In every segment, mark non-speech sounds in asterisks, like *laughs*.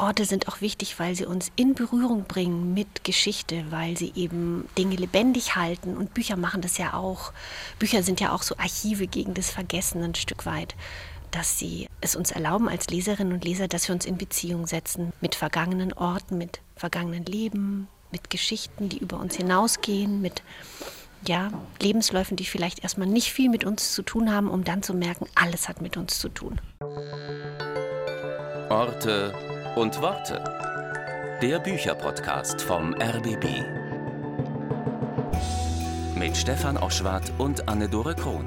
Orte sind auch wichtig, weil sie uns in Berührung bringen mit Geschichte, weil sie eben Dinge lebendig halten. Und Bücher machen das ja auch. Bücher sind ja auch so Archive gegen das Vergessen ein Stück weit, dass sie es uns erlauben als Leserinnen und Leser, dass wir uns in Beziehung setzen mit vergangenen Orten, mit vergangenen Leben, mit Geschichten, die über uns hinausgehen, mit ja, Lebensläufen, die vielleicht erstmal nicht viel mit uns zu tun haben, um dann zu merken, alles hat mit uns zu tun. Orte und Worte. Der Bücherpodcast vom RBB. Mit Stefan Oschwart und Anne-Dore Krohn.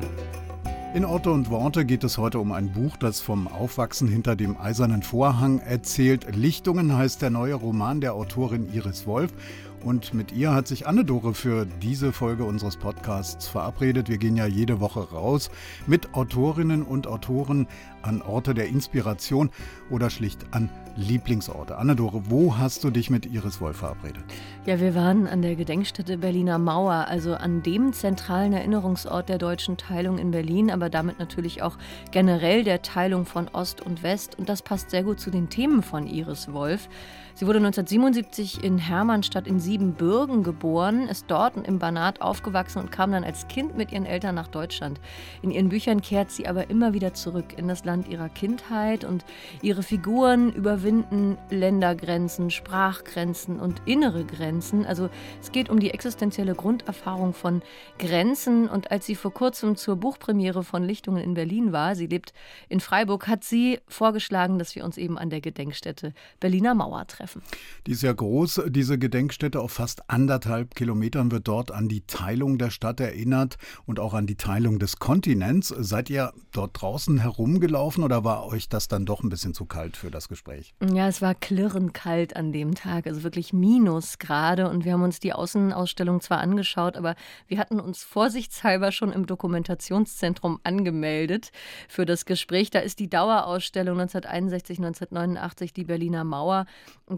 In Orte und Worte geht es heute um ein Buch, das vom Aufwachsen hinter dem eisernen Vorhang erzählt. Lichtungen heißt der neue Roman der Autorin Iris Wolf. Und mit ihr hat sich Anne-Dore für diese Folge unseres Podcasts verabredet. Wir gehen ja jede Woche raus mit Autorinnen und Autoren an Orte der Inspiration oder schlicht an Lieblingsorte. Anne-Dore, wo hast du dich mit Iris Wolf verabredet? Ja, wir waren an der Gedenkstätte Berliner Mauer, also an dem zentralen Erinnerungsort der deutschen Teilung in Berlin, aber damit natürlich auch generell der Teilung von Ost und West. Und das passt sehr gut zu den Themen von Iris Wolf. Sie wurde 1977 in Hermannstadt in Siebenbürgen geboren, ist dort im Banat aufgewachsen und kam dann als Kind mit ihren Eltern nach Deutschland. In ihren Büchern kehrt sie aber immer wieder zurück in das Land ihrer Kindheit und ihre Figuren überwinden Ländergrenzen, Sprachgrenzen und innere Grenzen. Also es geht um die existenzielle Grunderfahrung von Grenzen und als sie vor kurzem zur Buchpremiere von Lichtungen in Berlin war, sie lebt in Freiburg, hat sie vorgeschlagen, dass wir uns eben an der Gedenkstätte Berliner Mauer treffen treffen. Die ist ja groß, diese Gedenkstätte. Auf fast anderthalb Kilometern wird dort an die Teilung der Stadt erinnert und auch an die Teilung des Kontinents. Seid ihr dort draußen herumgelaufen oder war euch das dann doch ein bisschen zu kalt für das Gespräch? Ja, es war klirrend kalt an dem Tag, also wirklich Minusgrade. Und wir haben uns die Außenausstellung zwar angeschaut, aber wir hatten uns vorsichtshalber schon im Dokumentationszentrum angemeldet für das Gespräch. Da ist die Dauerausstellung 1961, 1989, die Berliner Mauer.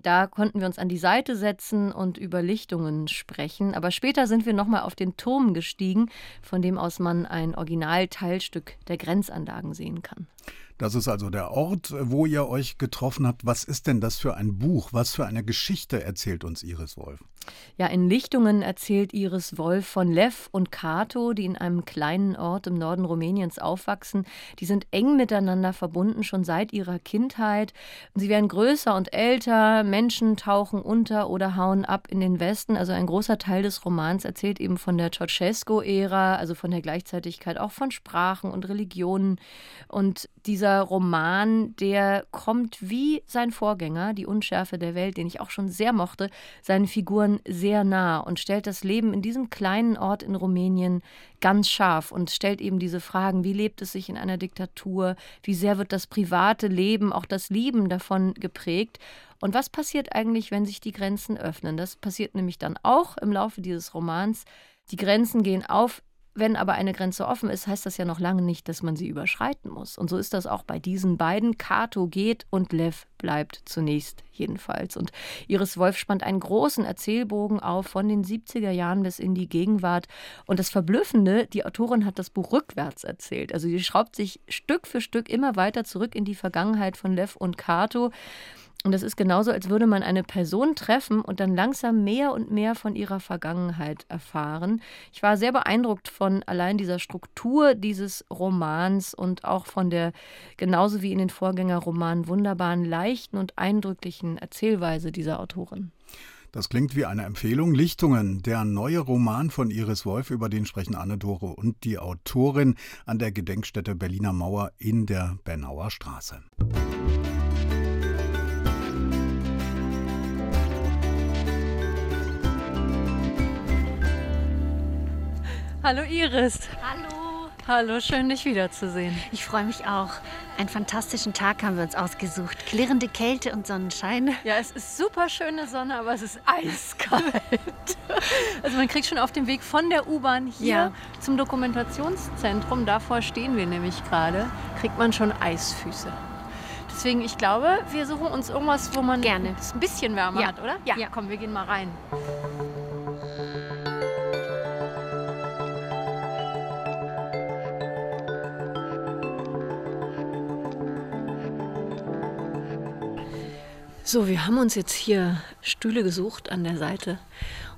Da konnten wir uns an die Seite setzen und über Lichtungen sprechen. Aber später sind wir nochmal auf den Turm gestiegen, von dem aus man ein Originalteilstück der Grenzanlagen sehen kann. Das ist also der Ort, wo ihr euch getroffen habt. Was ist denn das für ein Buch? Was für eine Geschichte erzählt uns Iris Wolf? Ja, in Lichtungen erzählt Iris Wolf von Lev und Kato, die in einem kleinen Ort im Norden Rumäniens aufwachsen. Die sind eng miteinander verbunden, schon seit ihrer Kindheit. Sie werden größer und älter, Menschen tauchen unter oder hauen ab in den Westen. Also ein großer Teil des Romans erzählt eben von der Ceausescu-Ära, also von der Gleichzeitigkeit auch von Sprachen und Religionen. Und dieser Roman, der kommt wie sein Vorgänger, Die Unschärfe der Welt, den ich auch schon sehr mochte, seinen Figuren sehr nah und stellt das Leben in diesem kleinen Ort in Rumänien ganz scharf und stellt eben diese Fragen, wie lebt es sich in einer Diktatur, wie sehr wird das private Leben, auch das Lieben davon geprägt. Und was passiert eigentlich, wenn sich die Grenzen öffnen? Das passiert nämlich dann auch im Laufe dieses Romans. Die Grenzen gehen auf, wenn aber eine Grenze offen ist, heißt das ja noch lange nicht, dass man sie überschreiten muss. Und so ist das auch bei diesen beiden. Kato geht und Lev bleibt zunächst jedenfalls. Und Iris Wolf spannt einen großen Erzählbogen auf von den 70er Jahren bis in die Gegenwart. Und das Verblüffende, die Autorin hat das Buch rückwärts erzählt. Also sie schraubt sich Stück für Stück immer weiter zurück in die Vergangenheit von Lev und Kato. Und es ist genauso, als würde man eine Person treffen und dann langsam mehr und mehr von ihrer Vergangenheit erfahren. Ich war sehr beeindruckt von allein dieser Struktur dieses Romans und auch von der, genauso wie in den Vorgängerromanen, wunderbaren, leichten und eindrücklichen Erzählweise dieser Autorin. Das klingt wie eine Empfehlung. Lichtungen, der neue Roman von Iris Wolf, über den sprechen Anne-Dore und die Autorin an der Gedenkstätte Berliner Mauer in der Bernauer Straße. Hallo Iris. Hallo. Hallo, schön dich wiederzusehen. Ich freue mich auch. Einen fantastischen Tag haben wir uns ausgesucht. Klirrende Kälte und Sonnenschein. Ja, es ist super schöne Sonne, aber es ist eiskalt. *laughs* also man kriegt schon auf dem Weg von der U-Bahn hier ja. zum Dokumentationszentrum, davor stehen wir nämlich gerade, kriegt man schon Eisfüße. Deswegen, ich glaube, wir suchen uns irgendwas, wo man Gerne. es ein bisschen wärmer ja. hat, oder? Ja. ja. Komm, wir gehen mal rein. So, wir haben uns jetzt hier Stühle gesucht an der Seite.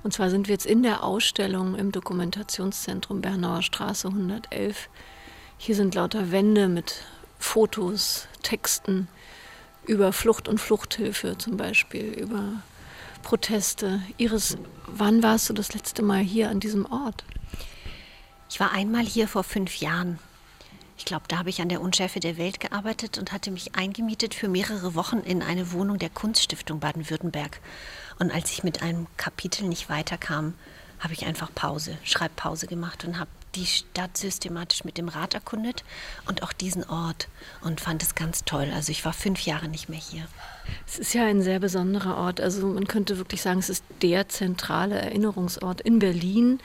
Und zwar sind wir jetzt in der Ausstellung im Dokumentationszentrum Bernauer Straße 111. Hier sind lauter Wände mit Fotos, Texten über Flucht und Fluchthilfe zum Beispiel, über Proteste. Iris, wann warst du das letzte Mal hier an diesem Ort? Ich war einmal hier vor fünf Jahren. Ich glaube, da habe ich an der Unschärfe der Welt gearbeitet und hatte mich eingemietet für mehrere Wochen in eine Wohnung der Kunststiftung Baden-Württemberg. Und als ich mit einem Kapitel nicht weiterkam, habe ich einfach Pause, Schreibpause gemacht und habe die Stadt systematisch mit dem Rad erkundet und auch diesen Ort und fand es ganz toll. Also ich war fünf Jahre nicht mehr hier. Es ist ja ein sehr besonderer Ort. Also man könnte wirklich sagen, es ist der zentrale Erinnerungsort in Berlin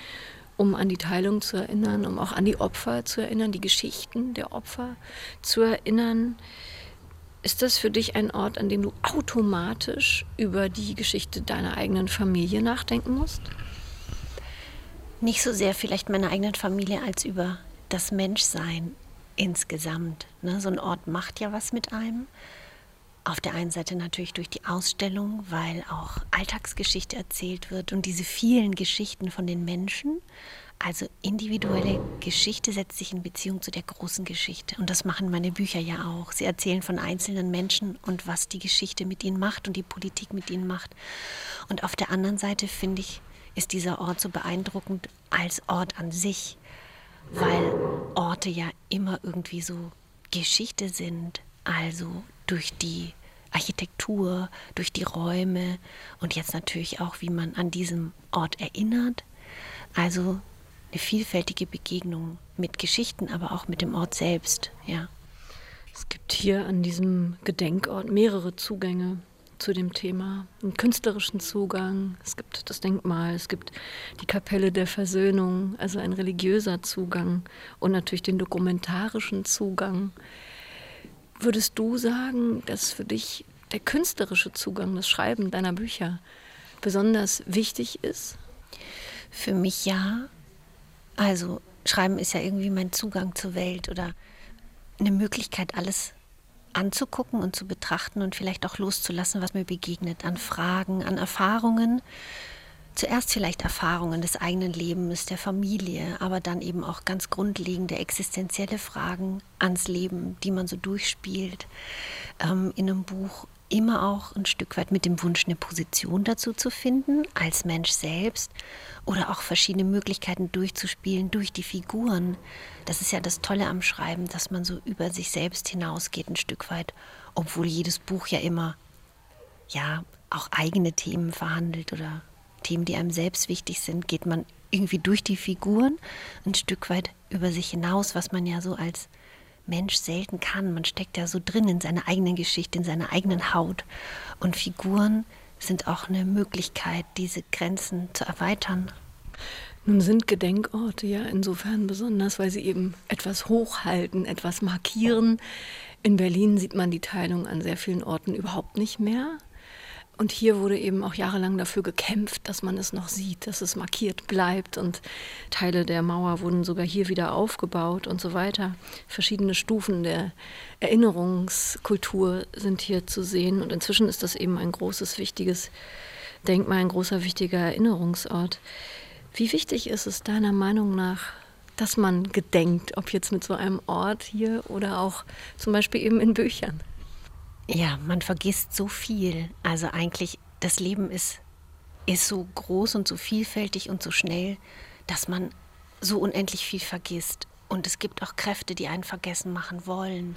um an die Teilung zu erinnern, um auch an die Opfer zu erinnern, die Geschichten der Opfer zu erinnern. Ist das für dich ein Ort, an dem du automatisch über die Geschichte deiner eigenen Familie nachdenken musst? Nicht so sehr vielleicht meiner eigenen Familie als über das Menschsein insgesamt. Ne? So ein Ort macht ja was mit einem. Auf der einen Seite natürlich durch die Ausstellung, weil auch Alltagsgeschichte erzählt wird und diese vielen Geschichten von den Menschen. Also individuelle Geschichte setzt sich in Beziehung zu der großen Geschichte. Und das machen meine Bücher ja auch. Sie erzählen von einzelnen Menschen und was die Geschichte mit ihnen macht und die Politik mit ihnen macht. Und auf der anderen Seite finde ich, ist dieser Ort so beeindruckend als Ort an sich, weil Orte ja immer irgendwie so Geschichte sind. Also durch die Architektur, durch die Räume und jetzt natürlich auch, wie man an diesem Ort erinnert. Also eine vielfältige Begegnung mit Geschichten, aber auch mit dem Ort selbst, ja. Es gibt hier an diesem Gedenkort mehrere Zugänge zu dem Thema. Einen künstlerischen Zugang, es gibt das Denkmal, es gibt die Kapelle der Versöhnung, also ein religiöser Zugang und natürlich den dokumentarischen Zugang. Würdest du sagen, dass für dich der künstlerische Zugang, das Schreiben deiner Bücher besonders wichtig ist? Für mich ja. Also Schreiben ist ja irgendwie mein Zugang zur Welt oder eine Möglichkeit, alles anzugucken und zu betrachten und vielleicht auch loszulassen, was mir begegnet, an Fragen, an Erfahrungen, zuerst vielleicht Erfahrungen des eigenen Lebens, der Familie, aber dann eben auch ganz grundlegende existenzielle Fragen ans Leben, die man so durchspielt ähm, in einem Buch. Immer auch ein Stück weit mit dem Wunsch, eine Position dazu zu finden, als Mensch selbst oder auch verschiedene Möglichkeiten durchzuspielen durch die Figuren. Das ist ja das Tolle am Schreiben, dass man so über sich selbst hinausgeht ein Stück weit, obwohl jedes Buch ja immer ja auch eigene Themen verhandelt oder Themen, die einem selbst wichtig sind, geht man irgendwie durch die Figuren ein Stück weit über sich hinaus, was man ja so als Mensch selten kann. Man steckt ja so drin in seiner eigenen Geschichte, in seiner eigenen Haut. Und Figuren sind auch eine Möglichkeit, diese Grenzen zu erweitern. Nun sind Gedenkorte ja insofern besonders, weil sie eben etwas hochhalten, etwas markieren. In Berlin sieht man die Teilung an sehr vielen Orten überhaupt nicht mehr. Und hier wurde eben auch jahrelang dafür gekämpft, dass man es noch sieht, dass es markiert bleibt. Und Teile der Mauer wurden sogar hier wieder aufgebaut und so weiter. Verschiedene Stufen der Erinnerungskultur sind hier zu sehen. Und inzwischen ist das eben ein großes, wichtiges Denkmal, ein großer, wichtiger Erinnerungsort. Wie wichtig ist es deiner Meinung nach, dass man gedenkt, ob jetzt mit so einem Ort hier oder auch zum Beispiel eben in Büchern? Ja, man vergisst so viel. Also eigentlich, das Leben ist, ist so groß und so vielfältig und so schnell, dass man so unendlich viel vergisst. Und es gibt auch Kräfte, die einen vergessen machen wollen.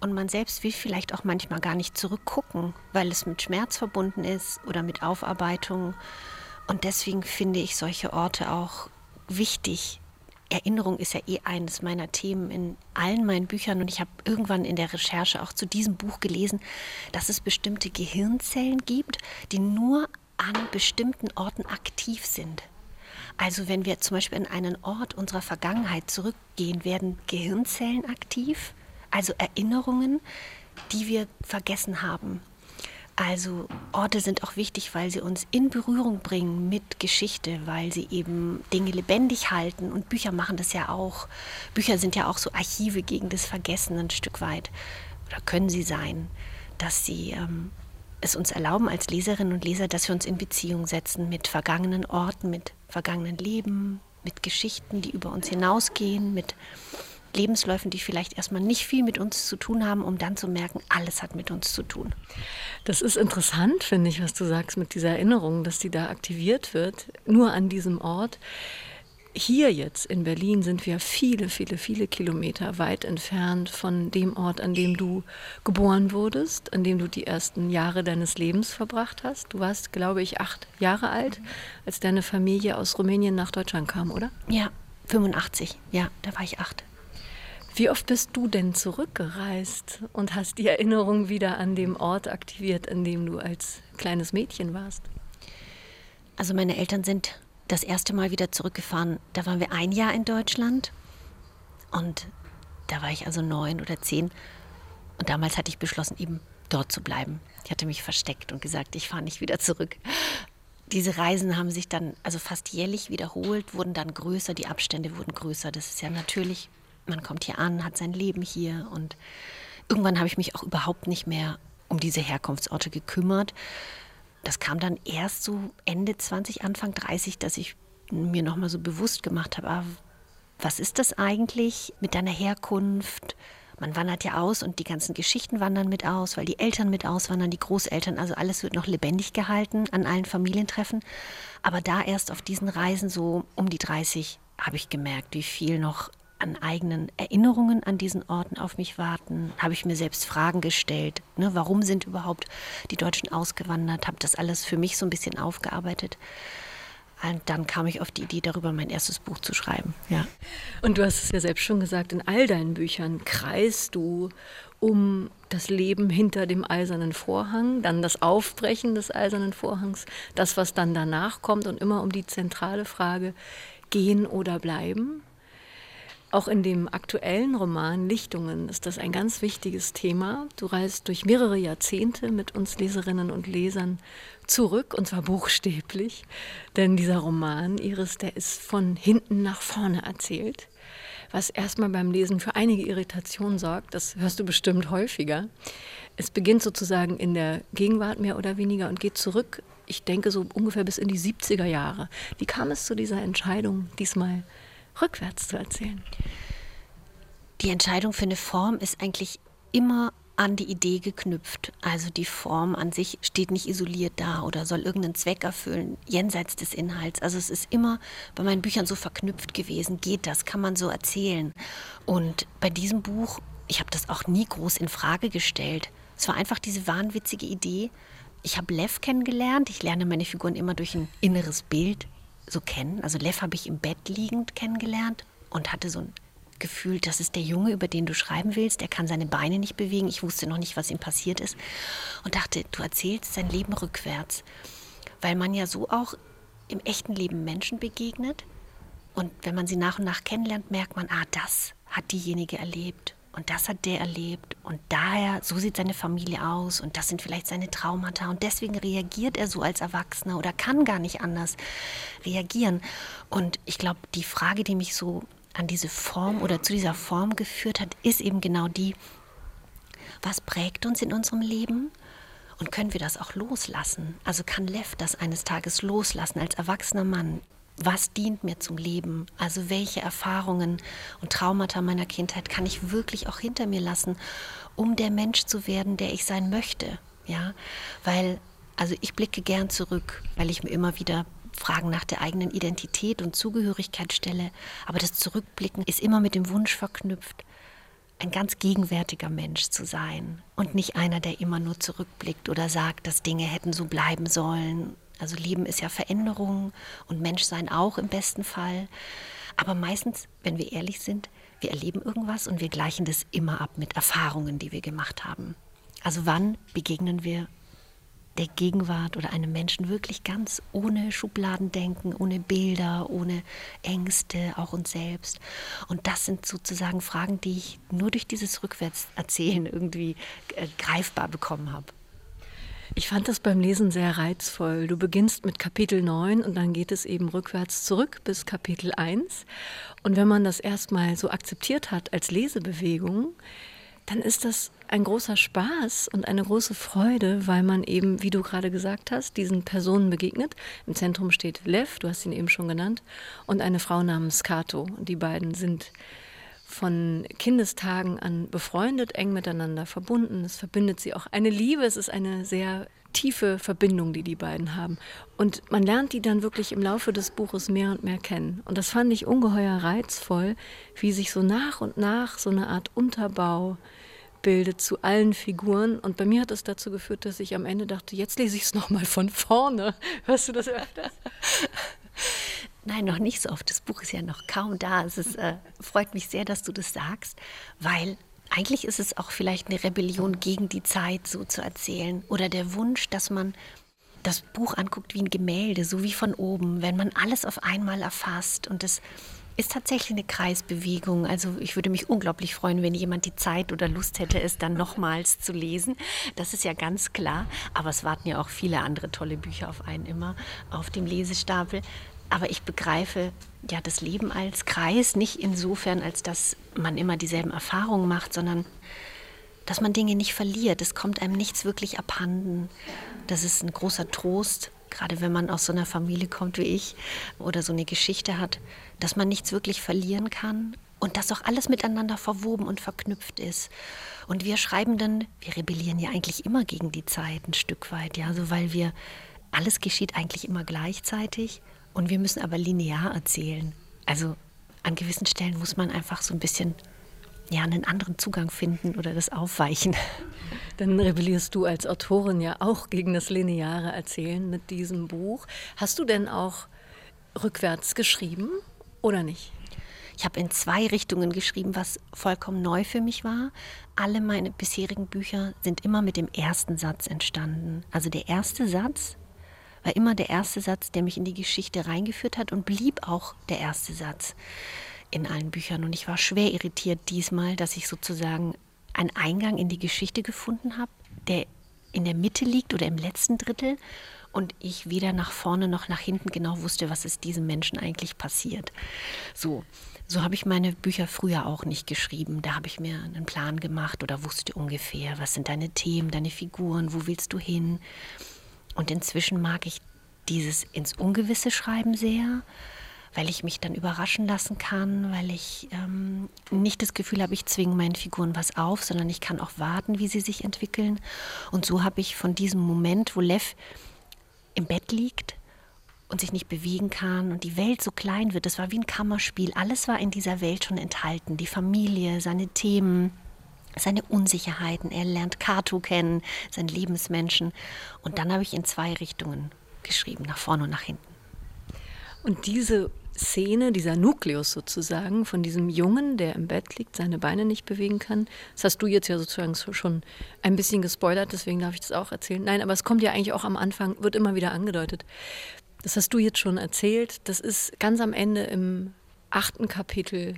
Und man selbst will vielleicht auch manchmal gar nicht zurückgucken, weil es mit Schmerz verbunden ist oder mit Aufarbeitung. Und deswegen finde ich solche Orte auch wichtig, Erinnerung ist ja eh eines meiner Themen in allen meinen Büchern und ich habe irgendwann in der Recherche auch zu diesem Buch gelesen, dass es bestimmte Gehirnzellen gibt, die nur an bestimmten Orten aktiv sind. Also wenn wir zum Beispiel an einen Ort unserer Vergangenheit zurückgehen, werden Gehirnzellen aktiv, also Erinnerungen, die wir vergessen haben. Also Orte sind auch wichtig, weil sie uns in Berührung bringen mit Geschichte, weil sie eben Dinge lebendig halten und Bücher machen das ja auch. Bücher sind ja auch so Archive gegen das Vergessen ein Stück weit oder können sie sein, dass sie ähm, es uns erlauben als Leserinnen und Leser, dass wir uns in Beziehung setzen mit vergangenen Orten, mit vergangenen Leben, mit Geschichten, die über uns hinausgehen, mit Lebensläufen, die vielleicht erstmal nicht viel mit uns zu tun haben, um dann zu merken, alles hat mit uns zu tun. Das ist interessant, finde ich, was du sagst mit dieser Erinnerung, dass die da aktiviert wird, nur an diesem Ort. Hier jetzt in Berlin sind wir viele, viele, viele Kilometer weit entfernt von dem Ort, an dem du geboren wurdest, an dem du die ersten Jahre deines Lebens verbracht hast. Du warst, glaube ich, acht Jahre alt, als deine Familie aus Rumänien nach Deutschland kam, oder? Ja, 85. Ja, da war ich acht. Wie oft bist du denn zurückgereist und hast die Erinnerung wieder an dem Ort aktiviert, an dem du als kleines Mädchen warst? Also meine Eltern sind das erste Mal wieder zurückgefahren. Da waren wir ein Jahr in Deutschland und da war ich also neun oder zehn. Und damals hatte ich beschlossen, eben dort zu bleiben. Ich hatte mich versteckt und gesagt, ich fahre nicht wieder zurück. Diese Reisen haben sich dann also fast jährlich wiederholt, wurden dann größer, die Abstände wurden größer. Das ist ja natürlich man kommt hier an, hat sein Leben hier und irgendwann habe ich mich auch überhaupt nicht mehr um diese Herkunftsorte gekümmert. Das kam dann erst so Ende 20, Anfang 30, dass ich mir nochmal so bewusst gemacht habe, ah, was ist das eigentlich mit deiner Herkunft? Man wandert ja aus und die ganzen Geschichten wandern mit aus, weil die Eltern mit auswandern, die Großeltern, also alles wird noch lebendig gehalten an allen Familientreffen. Aber da erst auf diesen Reisen so um die 30 habe ich gemerkt, wie viel noch an eigenen Erinnerungen an diesen Orten auf mich warten? Habe ich mir selbst Fragen gestellt? Ne, warum sind überhaupt die Deutschen ausgewandert? Habe das alles für mich so ein bisschen aufgearbeitet. Und dann kam ich auf die Idee, darüber mein erstes Buch zu schreiben. Ja. Und du hast es ja selbst schon gesagt, in all deinen Büchern kreist du um das Leben hinter dem eisernen Vorhang, dann das Aufbrechen des eisernen Vorhangs, das, was dann danach kommt und immer um die zentrale Frage, gehen oder bleiben. Auch in dem aktuellen Roman Lichtungen ist das ein ganz wichtiges Thema. Du reist durch mehrere Jahrzehnte mit uns Leserinnen und Lesern zurück, und zwar buchstäblich. Denn dieser Roman, Iris, der ist von hinten nach vorne erzählt, was erstmal beim Lesen für einige Irritationen sorgt. Das hörst du bestimmt häufiger. Es beginnt sozusagen in der Gegenwart mehr oder weniger und geht zurück, ich denke so ungefähr bis in die 70er Jahre. Wie kam es zu dieser Entscheidung, diesmal rückwärts zu erzählen? Die Entscheidung für eine Form ist eigentlich immer an die Idee geknüpft. Also die Form an sich steht nicht isoliert da oder soll irgendeinen Zweck erfüllen, jenseits des Inhalts. Also es ist immer bei meinen Büchern so verknüpft gewesen. Geht das? Kann man so erzählen? Und bei diesem Buch, ich habe das auch nie groß in Frage gestellt. Es war einfach diese wahnwitzige Idee. Ich habe Lev kennengelernt. Ich lerne meine Figuren immer durch ein inneres Bild so kennen. Also Lev habe ich im Bett liegend kennengelernt und hatte so ein Gefühl, das ist der Junge, über den du schreiben willst. Er kann seine Beine nicht bewegen. Ich wusste noch nicht, was ihm passiert ist. Und dachte, du erzählst sein Leben rückwärts. Weil man ja so auch im echten Leben Menschen begegnet. Und wenn man sie nach und nach kennenlernt, merkt man, ah, das hat diejenige erlebt. Und das hat der erlebt. Und daher, so sieht seine Familie aus. Und das sind vielleicht seine Traumata. Und deswegen reagiert er so als Erwachsener oder kann gar nicht anders reagieren. Und ich glaube, die Frage, die mich so an diese Form oder zu dieser Form geführt hat, ist eben genau die, was prägt uns in unserem Leben? Und können wir das auch loslassen? Also kann Lev das eines Tages loslassen als erwachsener Mann? Was dient mir zum Leben? Also welche Erfahrungen und Traumata meiner Kindheit kann ich wirklich auch hinter mir lassen, um der Mensch zu werden, der ich sein möchte? Ja, weil also ich blicke gern zurück, weil ich mir immer wieder Fragen nach der eigenen Identität und Zugehörigkeit stelle. Aber das Zurückblicken ist immer mit dem Wunsch verknüpft, ein ganz gegenwärtiger Mensch zu sein und nicht einer, der immer nur zurückblickt oder sagt, dass Dinge hätten so bleiben sollen also Leben ist ja Veränderung und Menschsein auch im besten Fall. Aber meistens, wenn wir ehrlich sind, wir erleben irgendwas und wir gleichen das immer ab mit Erfahrungen, die wir gemacht haben. Also wann begegnen wir der Gegenwart oder einem Menschen wirklich ganz ohne Schubladendenken, ohne Bilder, ohne Ängste, auch uns selbst. Und das sind sozusagen Fragen, die ich nur durch dieses Rückwärtserzählen irgendwie äh, greifbar bekommen habe. Ich fand das beim Lesen sehr reizvoll. Du beginnst mit Kapitel 9 und dann geht es eben rückwärts zurück bis Kapitel 1. Und wenn man das erstmal so akzeptiert hat als Lesebewegung, dann ist das ein großer Spaß und eine große Freude, weil man eben, wie du gerade gesagt hast, diesen Personen begegnet. Im Zentrum steht Lev, du hast ihn eben schon genannt, und eine Frau namens Kato. Die beiden sind von Kindestagen an befreundet, eng miteinander verbunden. Es verbindet sie auch eine Liebe. Es ist eine sehr tiefe Verbindung, die die beiden haben. Und man lernt die dann wirklich im Laufe des Buches mehr und mehr kennen. Und das fand ich ungeheuer reizvoll, wie sich so nach und nach so eine Art Unterbau bildet zu allen Figuren. Und bei mir hat es dazu geführt, dass ich am Ende dachte, jetzt lese ich es nochmal von vorne. Hörst du das öfters? Nein, noch nicht so oft. Das Buch ist ja noch kaum da. Es ist, äh, freut mich sehr, dass du das sagst, weil eigentlich ist es auch vielleicht eine Rebellion gegen die Zeit, so zu erzählen. Oder der Wunsch, dass man das Buch anguckt wie ein Gemälde, so wie von oben, wenn man alles auf einmal erfasst. Und das ist tatsächlich eine Kreisbewegung. Also ich würde mich unglaublich freuen, wenn jemand die Zeit oder Lust hätte, es dann nochmals zu lesen. Das ist ja ganz klar. Aber es warten ja auch viele andere tolle Bücher auf einen immer auf dem Lesestapel. Aber ich begreife ja das Leben als Kreis nicht insofern, als dass man immer dieselben Erfahrungen macht, sondern dass man Dinge nicht verliert. Es kommt einem nichts wirklich abhanden. Das ist ein großer Trost, gerade wenn man aus so einer Familie kommt wie ich oder so eine Geschichte hat, dass man nichts wirklich verlieren kann und dass auch alles miteinander verwoben und verknüpft ist. Und wir schreiben dann, wir rebellieren ja eigentlich immer gegen die Zeit ein Stück weit, ja, so weil wir alles geschieht eigentlich immer gleichzeitig und wir müssen aber linear erzählen. Also an gewissen Stellen muss man einfach so ein bisschen ja, einen anderen Zugang finden oder das aufweichen. Dann rebellierst du als Autorin ja auch gegen das lineare Erzählen mit diesem Buch. Hast du denn auch rückwärts geschrieben oder nicht? Ich habe in zwei Richtungen geschrieben, was vollkommen neu für mich war. Alle meine bisherigen Bücher sind immer mit dem ersten Satz entstanden. Also der erste Satz war immer der erste Satz, der mich in die Geschichte reingeführt hat und blieb auch der erste Satz in allen Büchern. Und ich war schwer irritiert diesmal, dass ich sozusagen einen Eingang in die Geschichte gefunden habe, der in der Mitte liegt oder im letzten Drittel und ich weder nach vorne noch nach hinten genau wusste, was ist diesem Menschen eigentlich passiert. So, so habe ich meine Bücher früher auch nicht geschrieben. Da habe ich mir einen Plan gemacht oder wusste ungefähr, was sind deine Themen, deine Figuren, wo willst du hin. Und inzwischen mag ich dieses ins Ungewisse schreiben sehr weil ich mich dann überraschen lassen kann, weil ich ähm, nicht das Gefühl habe, ich zwinge meinen Figuren was auf, sondern ich kann auch warten, wie sie sich entwickeln. Und so habe ich von diesem Moment, wo Lev im Bett liegt und sich nicht bewegen kann und die Welt so klein wird, das war wie ein Kammerspiel, alles war in dieser Welt schon enthalten, die Familie, seine Themen, seine Unsicherheiten, er lernt Kato kennen, seinen Lebensmenschen. Und dann habe ich in zwei Richtungen geschrieben, nach vorne und nach hinten. Und diese Szene, dieser Nukleus sozusagen von diesem Jungen, der im Bett liegt, seine Beine nicht bewegen kann, das hast du jetzt ja sozusagen schon ein bisschen gespoilert, deswegen darf ich das auch erzählen. Nein, aber es kommt ja eigentlich auch am Anfang, wird immer wieder angedeutet. Das hast du jetzt schon erzählt. Das ist ganz am Ende im achten Kapitel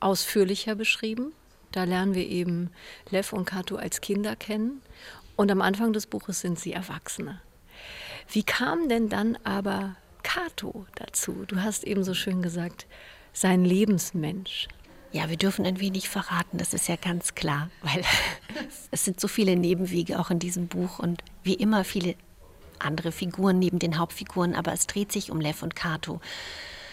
ausführlicher beschrieben. Da lernen wir eben Lev und Kato als Kinder kennen. Und am Anfang des Buches sind sie Erwachsene. Wie kam denn dann aber Cato dazu? Du hast eben so schön gesagt, sein Lebensmensch. Ja, wir dürfen ein wenig verraten, das ist ja ganz klar, weil *laughs* es sind so viele Nebenwege auch in diesem Buch und wie immer viele andere Figuren neben den Hauptfiguren, aber es dreht sich um Lev und Cato.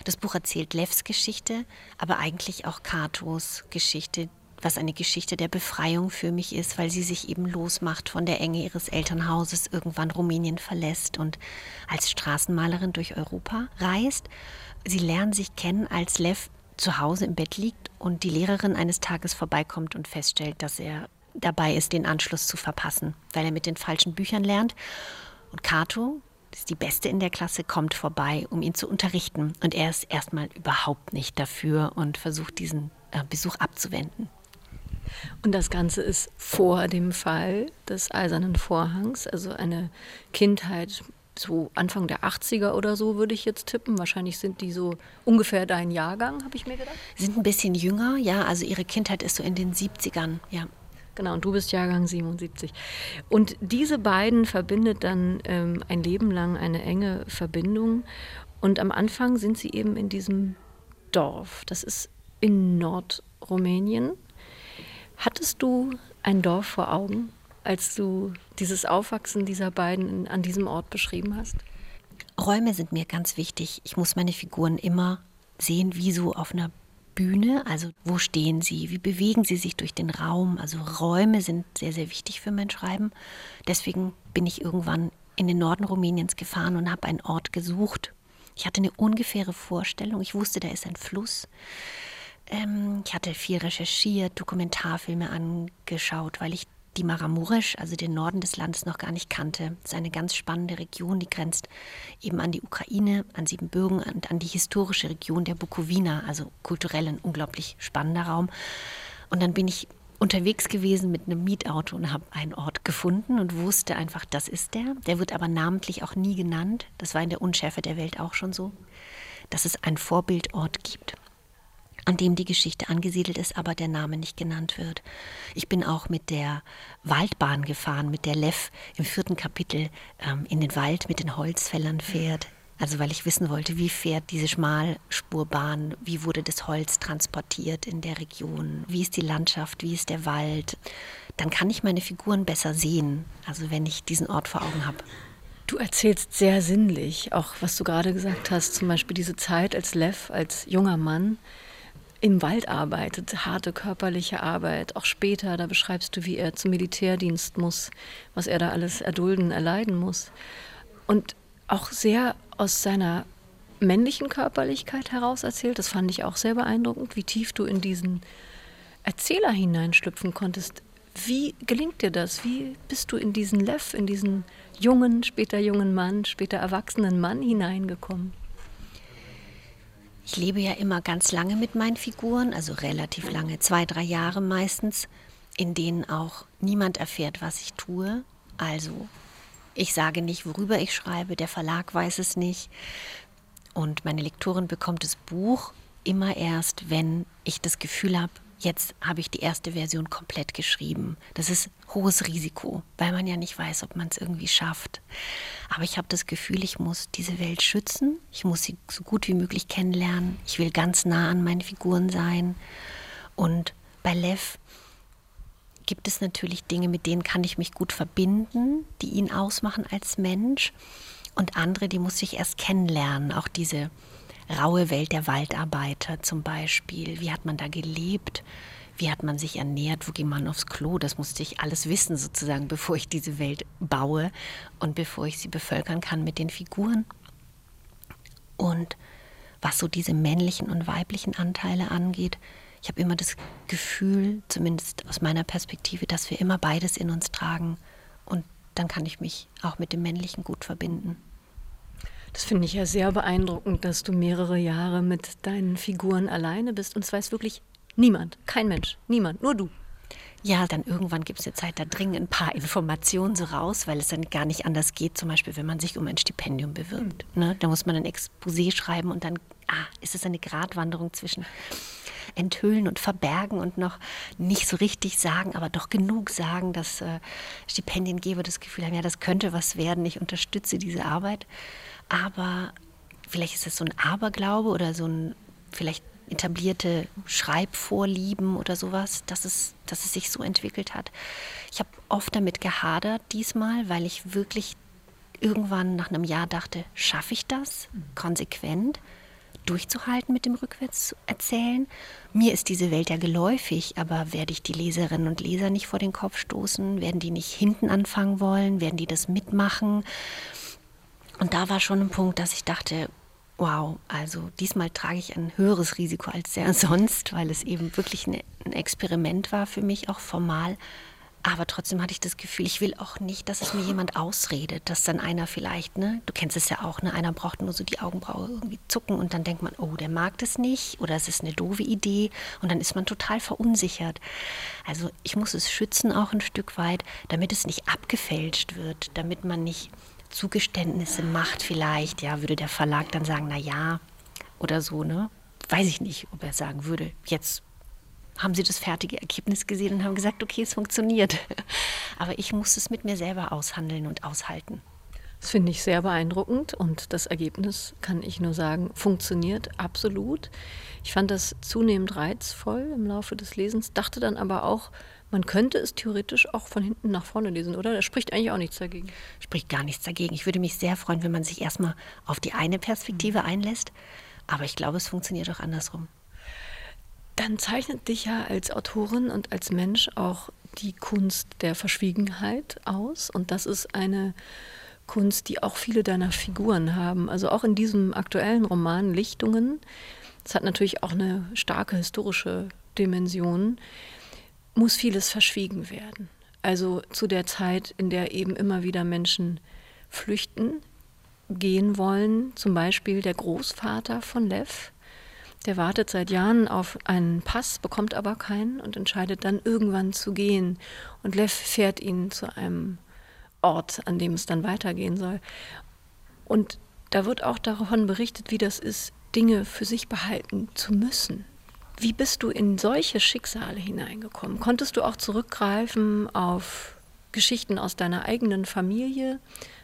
Das Buch erzählt Levs Geschichte, aber eigentlich auch Catos Geschichte, was eine Geschichte der Befreiung für mich ist, weil sie sich eben losmacht von der Enge ihres Elternhauses, irgendwann Rumänien verlässt und als Straßenmalerin durch Europa reist. Sie lernen sich kennen, als Lev zu Hause im Bett liegt und die Lehrerin eines Tages vorbeikommt und feststellt, dass er dabei ist, den Anschluss zu verpassen, weil er mit den falschen Büchern lernt. Und Kato, ist die Beste in der Klasse, kommt vorbei, um ihn zu unterrichten. Und er ist erstmal überhaupt nicht dafür und versucht diesen äh, Besuch abzuwenden. Und das Ganze ist vor dem Fall des Eisernen Vorhangs, also eine Kindheit so Anfang der 80er oder so, würde ich jetzt tippen. Wahrscheinlich sind die so ungefähr dein Jahrgang, habe ich mir gedacht. Sind ein bisschen jünger, ja. Also ihre Kindheit ist so in den 70ern, ja. Genau, und du bist Jahrgang 77. Und diese beiden verbindet dann ähm, ein Leben lang eine enge Verbindung. Und am Anfang sind sie eben in diesem Dorf. Das ist in Nordrumänien. Hattest du ein Dorf vor Augen, als du dieses Aufwachsen dieser beiden an diesem Ort beschrieben hast? Räume sind mir ganz wichtig. Ich muss meine Figuren immer sehen, wie so auf einer Bühne. Also wo stehen sie? Wie bewegen sie sich durch den Raum? Also Räume sind sehr, sehr wichtig für mein Schreiben. Deswegen bin ich irgendwann in den Norden Rumäniens gefahren und habe einen Ort gesucht. Ich hatte eine ungefähre Vorstellung. Ich wusste, da ist ein Fluss. Ähm, ich hatte viel recherchiert, Dokumentarfilme angeschaut, weil ich die Maramuresch, also den Norden des Landes, noch gar nicht kannte. Das ist eine ganz spannende Region, die grenzt eben an die Ukraine, an Siebenbürgen und an die historische Region der Bukowina, also kulturell ein unglaublich spannender Raum. Und dann bin ich unterwegs gewesen mit einem Mietauto und habe einen Ort gefunden und wusste einfach, das ist der. Der wird aber namentlich auch nie genannt. Das war in der Unschärfe der Welt auch schon so, dass es einen Vorbildort gibt an dem die Geschichte angesiedelt ist, aber der Name nicht genannt wird. Ich bin auch mit der Waldbahn gefahren, mit der Lev im vierten Kapitel ähm, in den Wald mit den Holzfällern fährt. Also weil ich wissen wollte, wie fährt diese Schmalspurbahn, wie wurde das Holz transportiert in der Region, wie ist die Landschaft, wie ist der Wald. Dann kann ich meine Figuren besser sehen, also wenn ich diesen Ort vor Augen habe. Du erzählst sehr sinnlich, auch was du gerade gesagt hast, zum Beispiel diese Zeit als Lev, als junger Mann, im Wald arbeitet, harte körperliche Arbeit. Auch später, da beschreibst du, wie er zum Militärdienst muss, was er da alles erdulden, erleiden muss. Und auch sehr aus seiner männlichen Körperlichkeit heraus erzählt. Das fand ich auch sehr beeindruckend, wie tief du in diesen Erzähler hineinschlüpfen konntest. Wie gelingt dir das? Wie bist du in diesen Lev, in diesen jungen, später jungen Mann, später erwachsenen Mann hineingekommen? Ich lebe ja immer ganz lange mit meinen Figuren, also relativ lange, zwei, drei Jahre meistens, in denen auch niemand erfährt, was ich tue. Also ich sage nicht, worüber ich schreibe, der Verlag weiß es nicht. Und meine Lektorin bekommt das Buch immer erst, wenn ich das Gefühl habe, Jetzt habe ich die erste Version komplett geschrieben. Das ist hohes Risiko, weil man ja nicht weiß, ob man es irgendwie schafft. Aber ich habe das Gefühl, ich muss diese Welt schützen. Ich muss sie so gut wie möglich kennenlernen. Ich will ganz nah an meinen Figuren sein. Und bei Lev gibt es natürlich Dinge, mit denen kann ich mich gut verbinden, die ihn ausmachen als Mensch. Und andere, die muss ich erst kennenlernen. Auch diese raue Welt der Waldarbeiter zum Beispiel. Wie hat man da gelebt? Wie hat man sich ernährt? Wo ging man aufs Klo? Das musste ich alles wissen, sozusagen, *laughs* bevor ich diese Welt baue und bevor ich sie bevölkern kann mit den Figuren. Und was so diese männlichen und weiblichen Anteile angeht, ich habe immer das Gefühl, zumindest aus meiner Perspektive, dass wir immer beides in uns tragen. Und dann kann ich mich auch mit dem Männlichen gut verbinden. Das finde ich ja sehr beeindruckend, dass du mehrere Jahre mit deinen Figuren alleine bist und es weiß wirklich niemand, kein Mensch, niemand, nur du. Ja, dann irgendwann gibt es eine Zeit, da dringen ein paar Informationen so raus, weil es dann gar nicht anders geht. Zum Beispiel, wenn man sich um ein Stipendium bewirbt. Mhm. Ne? Da muss man ein Exposé schreiben und dann ah, ist es eine Gratwanderung zwischen enthüllen und verbergen und noch nicht so richtig sagen, aber doch genug sagen, dass äh, Stipendiengeber das Gefühl haben, ja, das könnte was werden, ich unterstütze diese Arbeit. Aber vielleicht ist es so ein Aberglaube oder so ein vielleicht etablierte Schreibvorlieben oder sowas, dass es, dass es sich so entwickelt hat. Ich habe oft damit gehadert diesmal, weil ich wirklich irgendwann nach einem Jahr dachte, schaffe ich das konsequent durchzuhalten mit dem Rückwärtserzählen? Mir ist diese Welt ja geläufig, aber werde ich die Leserinnen und Leser nicht vor den Kopf stoßen? Werden die nicht hinten anfangen wollen? Werden die das mitmachen? Und da war schon ein Punkt, dass ich dachte, wow, also diesmal trage ich ein höheres Risiko als sehr *laughs* sonst, weil es eben wirklich ein Experiment war für mich, auch formal. Aber trotzdem hatte ich das Gefühl, ich will auch nicht, dass es mir jemand ausredet, dass dann einer vielleicht, ne, du kennst es ja auch, ne, einer braucht nur so die Augenbraue irgendwie zucken und dann denkt man, oh, der mag das nicht oder es ist eine doofe Idee und dann ist man total verunsichert. Also ich muss es schützen auch ein Stück weit, damit es nicht abgefälscht wird, damit man nicht Zugeständnisse macht vielleicht, ja, würde der Verlag dann sagen, na ja, oder so, ne? Weiß ich nicht, ob er sagen würde, jetzt haben sie das fertige Ergebnis gesehen und haben gesagt, okay, es funktioniert. *laughs* Aber ich muss es mit mir selber aushandeln und aushalten. Das finde ich sehr beeindruckend und das Ergebnis, kann ich nur sagen, funktioniert absolut. Ich fand das zunehmend reizvoll im Laufe des Lesens, dachte dann aber auch, man könnte es theoretisch auch von hinten nach vorne lesen, oder? Da spricht eigentlich auch nichts dagegen. Spricht gar nichts dagegen. Ich würde mich sehr freuen, wenn man sich erstmal auf die eine Perspektive einlässt. Aber ich glaube, es funktioniert auch andersrum. Dann zeichnet dich ja als Autorin und als Mensch auch die Kunst der Verschwiegenheit aus. Und das ist eine Kunst, die auch viele deiner Figuren haben. Also auch in diesem aktuellen Roman Lichtungen. Das hat natürlich auch eine starke historische Dimension. Muss vieles verschwiegen werden. Also zu der Zeit, in der eben immer wieder Menschen flüchten, gehen wollen. Zum Beispiel der Großvater von Lev. Der wartet seit Jahren auf einen Pass, bekommt aber keinen und entscheidet dann irgendwann zu gehen. Und Lev fährt ihn zu einem Ort, an dem es dann weitergehen soll. Und da wird auch davon berichtet, wie das ist, Dinge für sich behalten zu müssen. Wie bist du in solche Schicksale hineingekommen? Konntest du auch zurückgreifen auf Geschichten aus deiner eigenen Familie?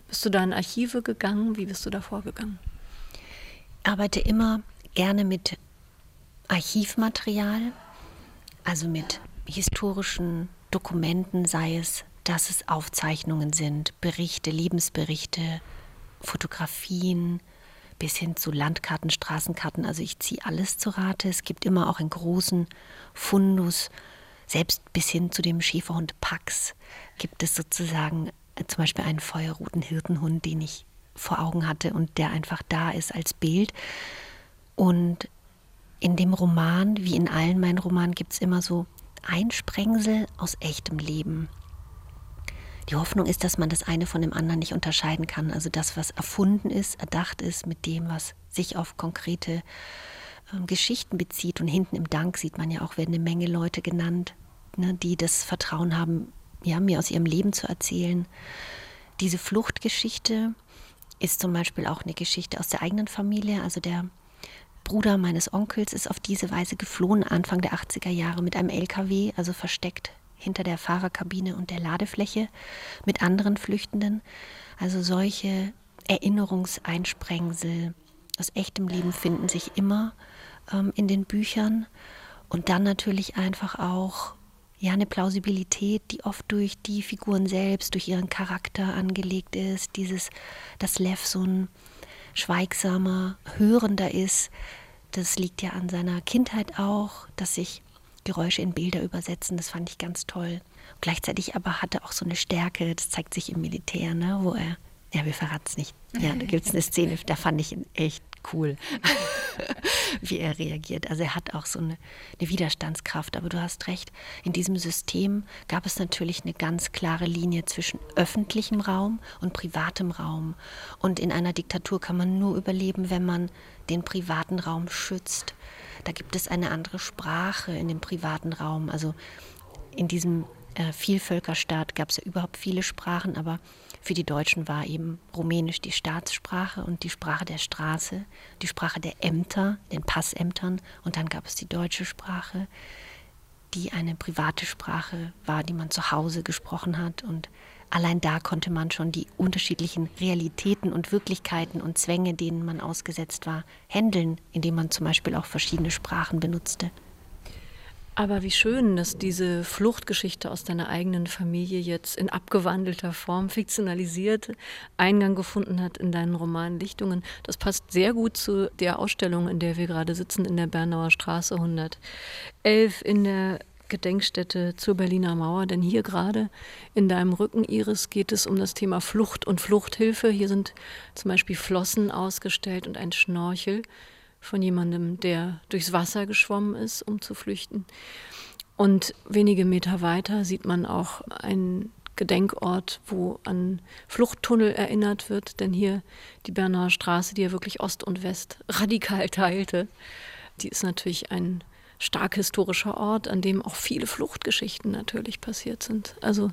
Bist du da in Archive gegangen? Wie bist du da vorgegangen? Ich arbeite immer gerne mit Archivmaterial, also mit historischen Dokumenten, sei es dass es Aufzeichnungen sind, Berichte, Lebensberichte, Fotografien bis hin zu Landkarten, Straßenkarten. Also ich ziehe alles zu Rate. Es gibt immer auch einen großen Fundus, selbst bis hin zu dem Schäferhund Pax gibt es sozusagen äh, zum Beispiel einen feuerroten Hirtenhund, den ich vor Augen hatte und der einfach da ist als Bild. Und in dem Roman, wie in allen meinen Romanen, gibt es immer so ein Sprengsel aus echtem Leben. Die Hoffnung ist, dass man das eine von dem anderen nicht unterscheiden kann. Also das, was erfunden ist, erdacht ist, mit dem, was sich auf konkrete äh, Geschichten bezieht. Und hinten im Dank sieht man ja auch, werden eine Menge Leute genannt, ne, die das Vertrauen haben, ja, mir aus ihrem Leben zu erzählen. Diese Fluchtgeschichte ist zum Beispiel auch eine Geschichte aus der eigenen Familie. Also der Bruder meines Onkels ist auf diese Weise geflohen, Anfang der 80er Jahre mit einem LKW, also versteckt hinter der Fahrerkabine und der Ladefläche mit anderen Flüchtenden. Also solche Erinnerungseinsprengsel aus echtem Leben finden sich immer ähm, in den Büchern. Und dann natürlich einfach auch ja eine Plausibilität, die oft durch die Figuren selbst, durch ihren Charakter angelegt ist. Dieses, dass Lev so ein schweigsamer, hörender ist, das liegt ja an seiner Kindheit auch, dass sich Geräusche in Bilder übersetzen. Das fand ich ganz toll. Gleichzeitig aber hatte auch so eine Stärke, das zeigt sich im Militär, ne, wo er, ja, wir verraten es nicht. Ja, da gibt es eine Szene, da fand ich ihn echt cool, *laughs* wie er reagiert. Also er hat auch so eine, eine, Widerstandskraft. Aber du hast recht, in diesem System gab es natürlich eine ganz klare Linie zwischen öffentlichem Raum und privatem Raum. Und in einer Diktatur kann man nur überleben, wenn man den privaten Raum schützt. Da gibt es eine andere Sprache in dem privaten Raum. Also in diesem äh, Vielvölkerstaat gab es ja überhaupt viele Sprachen, aber für die Deutschen war eben Rumänisch die Staatssprache und die Sprache der Straße, die Sprache der Ämter, den Passämtern und dann gab es die deutsche Sprache, die eine private Sprache war, die man zu Hause gesprochen hat und allein da konnte man schon die unterschiedlichen Realitäten und Wirklichkeiten und Zwänge, denen man ausgesetzt war, handeln, indem man zum Beispiel auch verschiedene Sprachen benutzte. Aber wie schön, dass diese Fluchtgeschichte aus deiner eigenen Familie jetzt in abgewandelter Form fiktionalisiert Eingang gefunden hat in deinen Roman Lichtungen. Das passt sehr gut zu der Ausstellung, in der wir gerade sitzen, in der Bernauer Straße 111 in der Gedenkstätte zur Berliner Mauer, denn hier gerade in deinem Rücken, Iris, geht es um das Thema Flucht und Fluchthilfe. Hier sind zum Beispiel Flossen ausgestellt und ein Schnorchel von jemandem, der durchs Wasser geschwommen ist, um zu flüchten. Und wenige Meter weiter sieht man auch einen Gedenkort, wo an Fluchttunnel erinnert wird, denn hier die Bernauer Straße, die ja wirklich Ost und West radikal teilte, die ist natürlich ein stark historischer Ort, an dem auch viele Fluchtgeschichten natürlich passiert sind. Also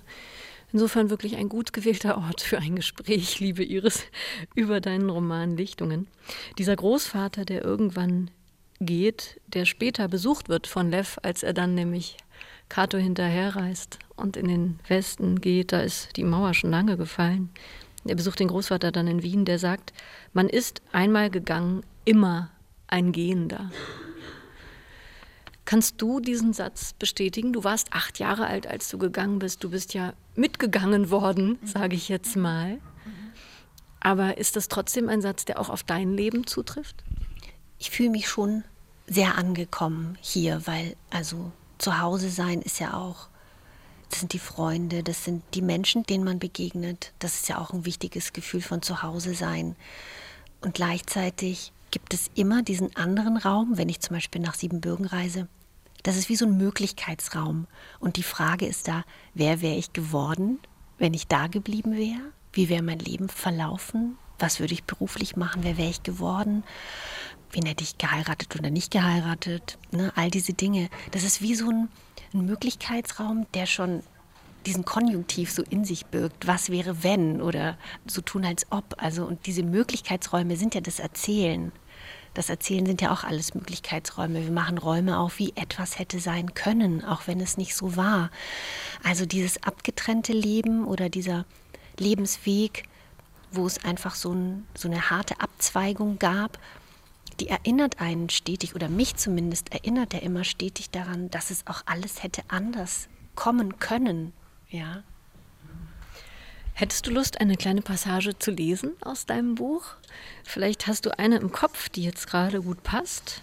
insofern wirklich ein gut gewählter Ort für ein Gespräch, liebe Iris, über deinen Roman Lichtungen. Dieser Großvater, der irgendwann geht, der später besucht wird von Lev, als er dann nämlich Kato hinterherreist und in den Westen geht, da ist die Mauer schon lange gefallen. er besucht den Großvater dann in Wien, der sagt, man ist einmal gegangen, immer ein Gehender. Kannst du diesen Satz bestätigen? Du warst acht Jahre alt, als du gegangen bist. Du bist ja mitgegangen worden, sage ich jetzt mal. Aber ist das trotzdem ein Satz, der auch auf dein Leben zutrifft? Ich fühle mich schon sehr angekommen hier, weil also zu Hause sein ist ja auch, das sind die Freunde, das sind die Menschen, denen man begegnet. Das ist ja auch ein wichtiges Gefühl von zu Hause sein. Und gleichzeitig gibt es immer diesen anderen Raum, wenn ich zum Beispiel nach Siebenbürgen reise. Das ist wie so ein Möglichkeitsraum. Und die Frage ist da, wer wäre ich geworden, wenn ich da geblieben wäre? Wie wäre mein Leben verlaufen? Was würde ich beruflich machen? Wer wäre ich geworden? Wen hätte ich geheiratet oder nicht geheiratet? Ne? All diese Dinge. Das ist wie so ein, ein Möglichkeitsraum, der schon diesen Konjunktiv so in sich birgt. Was wäre wenn? Oder so tun als ob. Also, und diese Möglichkeitsräume sind ja das Erzählen. Das Erzählen sind ja auch alles Möglichkeitsräume. Wir machen Räume auf, wie etwas hätte sein können, auch wenn es nicht so war. Also dieses abgetrennte Leben oder dieser Lebensweg, wo es einfach so, ein, so eine harte Abzweigung gab, die erinnert einen stetig, oder mich zumindest erinnert er immer stetig daran, dass es auch alles hätte anders kommen können. Ja. Hättest du Lust, eine kleine Passage zu lesen aus deinem Buch? Vielleicht hast du eine im Kopf, die jetzt gerade gut passt.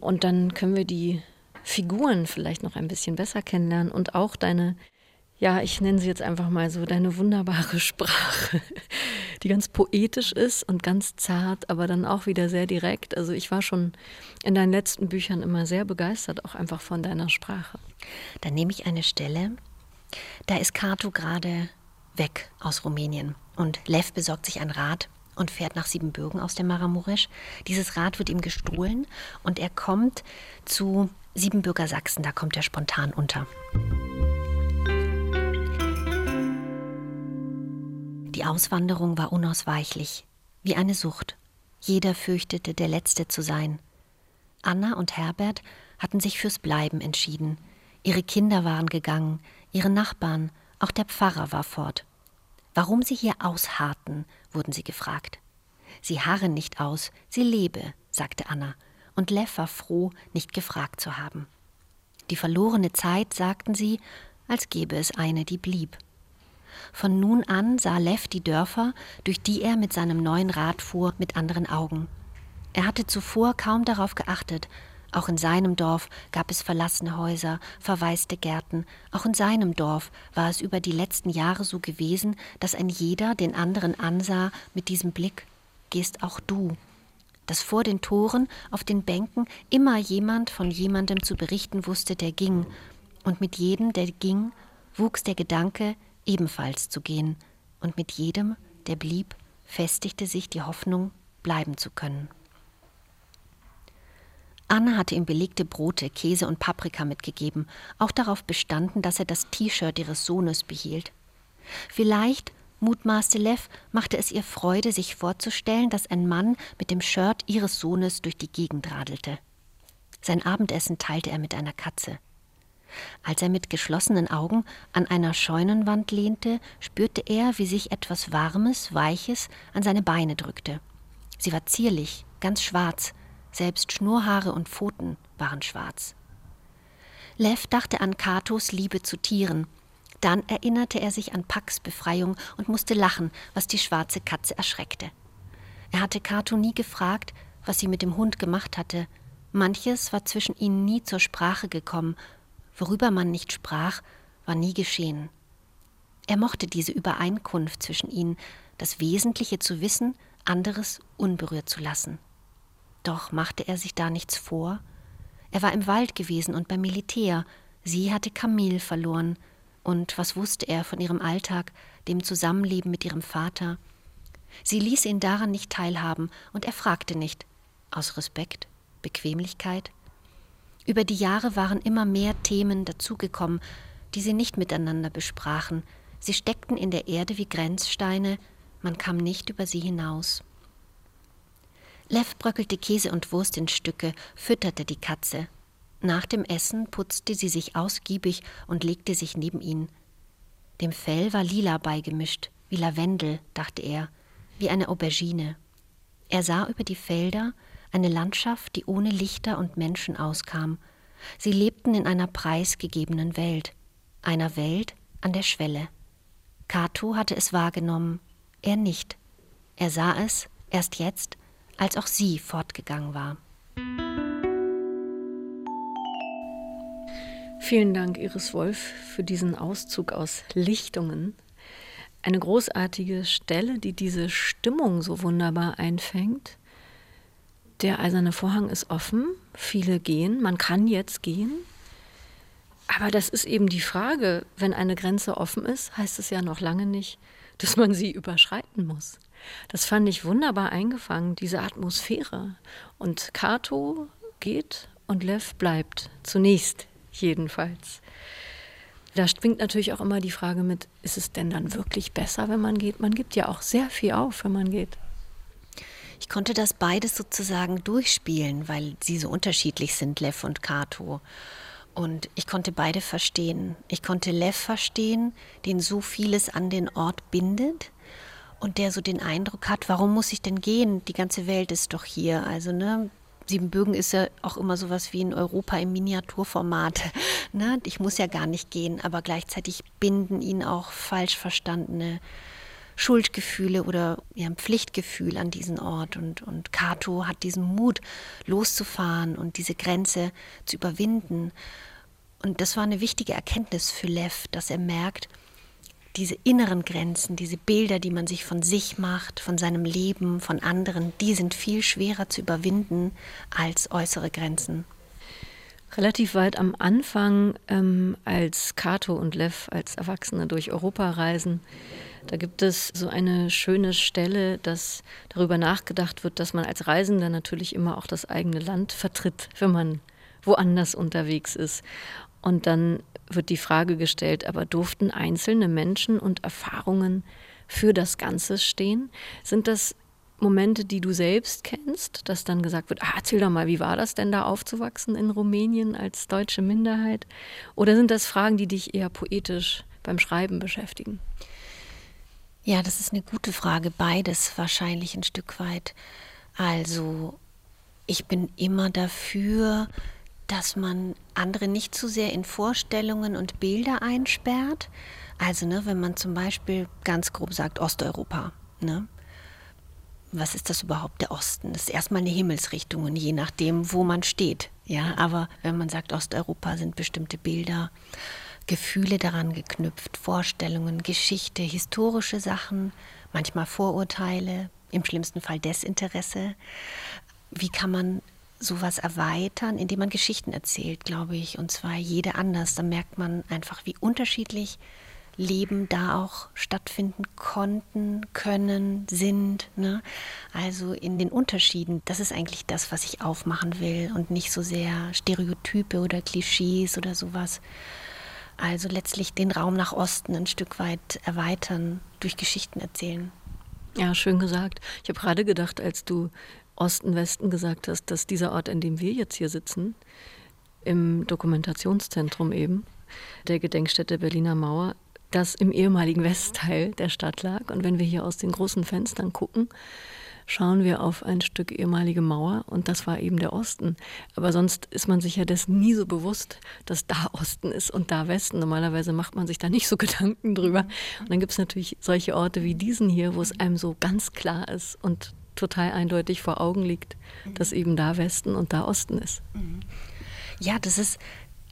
Und dann können wir die Figuren vielleicht noch ein bisschen besser kennenlernen und auch deine, ja, ich nenne sie jetzt einfach mal so, deine wunderbare *laughs* Sprache, die ganz poetisch ist und ganz zart, aber dann auch wieder sehr direkt. Also ich war schon in deinen letzten Büchern immer sehr begeistert, auch einfach von deiner Sprache. Dann nehme ich eine Stelle, da ist Kato gerade weg aus Rumänien und Lev besorgt sich ein Rad und fährt nach Siebenbürgen aus dem Maramuresch. Dieses Rad wird ihm gestohlen und er kommt zu Siebenbürger Sachsen, da kommt er spontan unter. Die Auswanderung war unausweichlich, wie eine Sucht. Jeder fürchtete, der Letzte zu sein. Anna und Herbert hatten sich fürs Bleiben entschieden. Ihre Kinder waren gegangen, ihre Nachbarn, auch der Pfarrer war fort. Warum sie hier ausharrten, wurden sie gefragt. Sie harren nicht aus, sie lebe, sagte Anna, und Lev war froh, nicht gefragt zu haben. Die verlorene Zeit, sagten sie, als gäbe es eine, die blieb. Von nun an sah Lev die Dörfer, durch die er mit seinem neuen Rad fuhr, mit anderen Augen. Er hatte zuvor kaum darauf geachtet, auch in seinem Dorf gab es verlassene Häuser, verwaiste Gärten. Auch in seinem Dorf war es über die letzten Jahre so gewesen, dass ein jeder den anderen ansah mit diesem Blick, gehst auch du. Dass vor den Toren, auf den Bänken immer jemand von jemandem zu berichten wusste, der ging. Und mit jedem, der ging, wuchs der Gedanke, ebenfalls zu gehen. Und mit jedem, der blieb, festigte sich die Hoffnung, bleiben zu können. Anna hatte ihm belegte Brote, Käse und Paprika mitgegeben, auch darauf bestanden, dass er das T-Shirt ihres Sohnes behielt. Vielleicht, mutmaßte Lev, machte es ihr Freude, sich vorzustellen, dass ein Mann mit dem Shirt ihres Sohnes durch die Gegend radelte. Sein Abendessen teilte er mit einer Katze. Als er mit geschlossenen Augen an einer Scheunenwand lehnte, spürte er, wie sich etwas Warmes, Weiches an seine Beine drückte. Sie war zierlich, ganz schwarz, selbst Schnurrhaare und Pfoten waren schwarz. Lev dachte an Katos Liebe zu Tieren. Dann erinnerte er sich an Pax Befreiung und musste lachen, was die schwarze Katze erschreckte. Er hatte Kato nie gefragt, was sie mit dem Hund gemacht hatte. Manches war zwischen ihnen nie zur Sprache gekommen. Worüber man nicht sprach, war nie geschehen. Er mochte diese Übereinkunft zwischen ihnen, das Wesentliche zu wissen, anderes unberührt zu lassen. Doch machte er sich da nichts vor? Er war im Wald gewesen und beim Militär. Sie hatte Camille verloren. Und was wusste er von ihrem Alltag, dem Zusammenleben mit ihrem Vater? Sie ließ ihn daran nicht teilhaben, und er fragte nicht. Aus Respekt? Bequemlichkeit? Über die Jahre waren immer mehr Themen dazugekommen, die sie nicht miteinander besprachen. Sie steckten in der Erde wie Grenzsteine, man kam nicht über sie hinaus. Lev bröckelte Käse und Wurst in Stücke, fütterte die Katze. Nach dem Essen putzte sie sich ausgiebig und legte sich neben ihn. Dem Fell war lila beigemischt, wie Lavendel, dachte er, wie eine Aubergine. Er sah über die Felder eine Landschaft, die ohne Lichter und Menschen auskam. Sie lebten in einer preisgegebenen Welt, einer Welt an der Schwelle. Cato hatte es wahrgenommen, er nicht. Er sah es erst jetzt, als auch sie fortgegangen war. Vielen Dank, Iris Wolf, für diesen Auszug aus Lichtungen. Eine großartige Stelle, die diese Stimmung so wunderbar einfängt. Der eiserne Vorhang ist offen, viele gehen, man kann jetzt gehen. Aber das ist eben die Frage, wenn eine Grenze offen ist, heißt es ja noch lange nicht, dass man sie überschreiten muss. Das fand ich wunderbar eingefangen, diese Atmosphäre. Und Kato geht und Lev bleibt, zunächst jedenfalls. Da schwingt natürlich auch immer die Frage mit, ist es denn dann wirklich besser, wenn man geht? Man gibt ja auch sehr viel auf, wenn man geht. Ich konnte das beides sozusagen durchspielen, weil sie so unterschiedlich sind, Lev und Kato. Und ich konnte beide verstehen. Ich konnte Lev verstehen, den so vieles an den Ort bindet und der so den Eindruck hat, warum muss ich denn gehen? Die ganze Welt ist doch hier. Also, ne, Siebenbürgen ist ja auch immer sowas wie in Europa im Miniaturformat. *laughs* Ne? Ich muss ja gar nicht gehen, aber gleichzeitig binden ihn auch falsch verstandene Schuldgefühle oder ja, ein Pflichtgefühl an diesen Ort. Und, und Kato hat diesen Mut, loszufahren und diese Grenze zu überwinden. Und das war eine wichtige Erkenntnis für Lev, dass er merkt, diese inneren Grenzen, diese Bilder, die man sich von sich macht, von seinem Leben, von anderen, die sind viel schwerer zu überwinden als äußere Grenzen. Relativ weit am Anfang, ähm, als Kato und Lev als Erwachsene durch Europa reisen, da gibt es so eine schöne Stelle, dass darüber nachgedacht wird, dass man als Reisender natürlich immer auch das eigene Land vertritt, wenn man woanders unterwegs ist. Und dann wird die Frage gestellt, aber durften einzelne Menschen und Erfahrungen für das Ganze stehen? Sind das Momente, die du selbst kennst, dass dann gesagt wird, ah, erzähl doch mal, wie war das denn da aufzuwachsen in Rumänien als deutsche Minderheit? Oder sind das Fragen, die dich eher poetisch beim Schreiben beschäftigen? Ja, das ist eine gute Frage. Beides wahrscheinlich ein Stück weit. Also, ich bin immer dafür, dass man andere nicht zu sehr in Vorstellungen und Bilder einsperrt. Also, ne, wenn man zum Beispiel ganz grob sagt Osteuropa, ne? Was ist das überhaupt, der Osten? Das ist erstmal eine Himmelsrichtung und je nachdem, wo man steht. Ja, aber wenn man sagt Osteuropa, sind bestimmte Bilder, Gefühle daran geknüpft, Vorstellungen, Geschichte, historische Sachen, manchmal Vorurteile, im schlimmsten Fall Desinteresse. Wie kann man sowas erweitern, indem man Geschichten erzählt, glaube ich, und zwar jede anders. Da merkt man einfach, wie unterschiedlich Leben da auch stattfinden konnten, können, sind. Ne? Also in den Unterschieden, das ist eigentlich das, was ich aufmachen will und nicht so sehr Stereotype oder Klischees oder sowas. Also letztlich den Raum nach Osten ein Stück weit erweitern, durch Geschichten erzählen. Ja, schön gesagt. Ich habe gerade gedacht, als du Osten, Westen gesagt hast, dass dieser Ort, an dem wir jetzt hier sitzen, im Dokumentationszentrum eben, der Gedenkstätte Berliner Mauer, das im ehemaligen Westteil der Stadt lag. Und wenn wir hier aus den großen Fenstern gucken, schauen wir auf ein Stück ehemalige Mauer und das war eben der Osten. Aber sonst ist man sich ja dessen nie so bewusst, dass da Osten ist und da Westen. Normalerweise macht man sich da nicht so *laughs* Gedanken drüber. Und dann gibt es natürlich solche Orte wie diesen hier, wo es einem so ganz klar ist und total eindeutig vor Augen liegt, mhm. dass eben da Westen und da Osten ist. Mhm. Ja, das ist,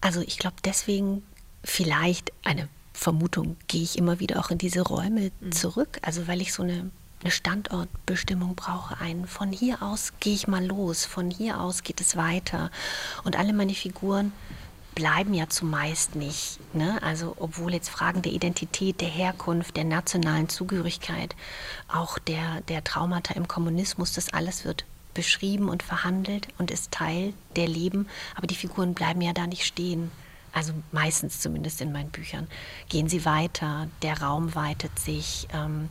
also ich glaube deswegen vielleicht eine Vermutung, gehe ich immer wieder auch in diese Räume mhm. zurück, also weil ich so eine, eine Standortbestimmung brauche, einen von hier aus gehe ich mal los, von hier aus geht es weiter und alle meine Figuren bleiben ja zumeist nicht. Ne? Also obwohl jetzt Fragen der Identität, der Herkunft, der nationalen Zugehörigkeit, auch der, der Traumata im Kommunismus, das alles wird beschrieben und verhandelt und ist Teil der Leben, aber die Figuren bleiben ja da nicht stehen. Also meistens zumindest in meinen Büchern. Gehen sie weiter, der Raum weitet sich. Ähm,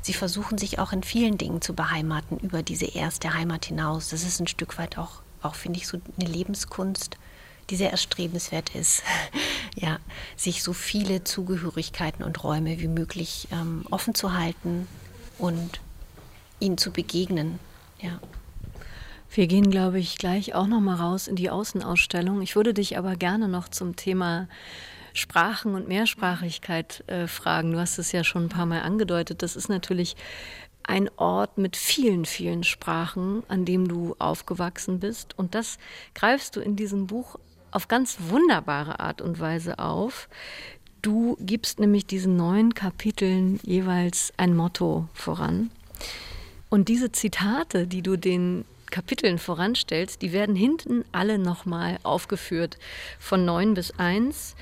sie versuchen sich auch in vielen Dingen zu beheimaten über diese erste Heimat hinaus. Das ist ein Stück weit auch, auch finde ich, so eine Lebenskunst die sehr erstrebenswert ist. *laughs* ja, sich so viele Zugehörigkeiten und Räume wie möglich ähm, offen zu halten und ihnen zu begegnen. Ja. Wir gehen, glaube ich, gleich auch noch mal raus in die Außenausstellung. Ich würde dich aber gerne noch zum Thema Sprachen und Mehrsprachigkeit äh, fragen. Du hast es ja schon ein paar Mal angedeutet. Das ist natürlich ein Ort mit vielen, vielen Sprachen, an dem du aufgewachsen bist. Und das greifst du in diesem Buch auf ganz wunderbare Art und Weise auf. Du gibst nämlich diesen neun Kapiteln jeweils ein Motto voran. Und diese Zitate, die du den Kapiteln voranstellst, die werden hinten alle nochmal aufgeführt, von neun bis eins.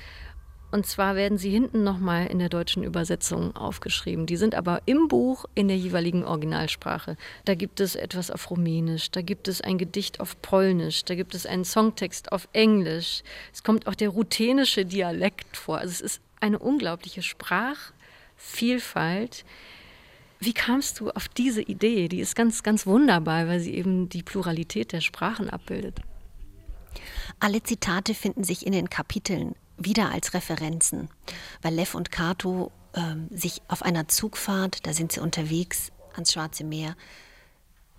Und zwar werden sie hinten nochmal in der deutschen Übersetzung aufgeschrieben. Die sind aber im Buch in der jeweiligen Originalsprache. Da gibt es etwas auf Rumänisch, da gibt es ein Gedicht auf Polnisch, da gibt es einen Songtext auf Englisch. Es kommt auch der ruthenische Dialekt vor. Also es ist eine unglaubliche Sprachvielfalt. Wie kamst du auf diese Idee? Die ist ganz, ganz wunderbar, weil sie eben die Pluralität der Sprachen abbildet. Alle Zitate finden sich in den Kapiteln wieder als Referenzen, weil Lev und Kato äh, sich auf einer Zugfahrt, da sind sie unterwegs ans Schwarze Meer,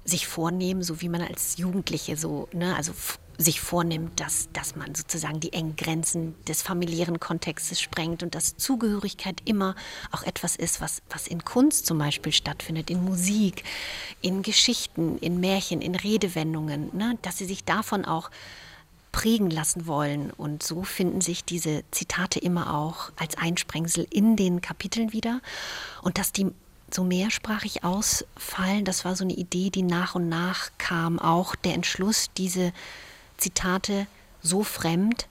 sich vornehmen, so wie man als Jugendliche so, ne, also sich vornimmt, dass, dass man sozusagen die engen Grenzen des familiären Kontextes sprengt und dass Zugehörigkeit immer auch etwas ist, was, was in Kunst zum Beispiel stattfindet, in Musik, in Geschichten, in Märchen, in Redewendungen, ne, dass sie sich davon auch prägen lassen wollen. Und so finden sich diese Zitate immer auch als Einsprengsel in den Kapiteln wieder. Und dass die so mehrsprachig ausfallen, das war so eine Idee, die nach und nach kam. Auch der Entschluss, diese Zitate so fremd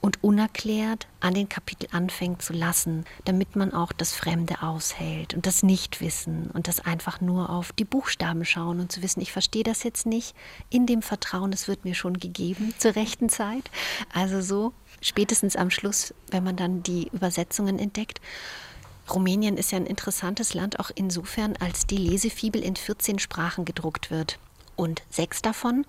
und unerklärt an den Kapitel anfängt zu lassen, damit man auch das Fremde aushält und das Nichtwissen und das einfach nur auf die Buchstaben schauen und zu wissen, ich verstehe das jetzt nicht, in dem Vertrauen, es wird mir schon gegeben zur rechten Zeit. Also so spätestens am Schluss, wenn man dann die Übersetzungen entdeckt. Rumänien ist ja ein interessantes Land auch insofern, als die Lesefibel in 14 Sprachen gedruckt wird. Und sechs davon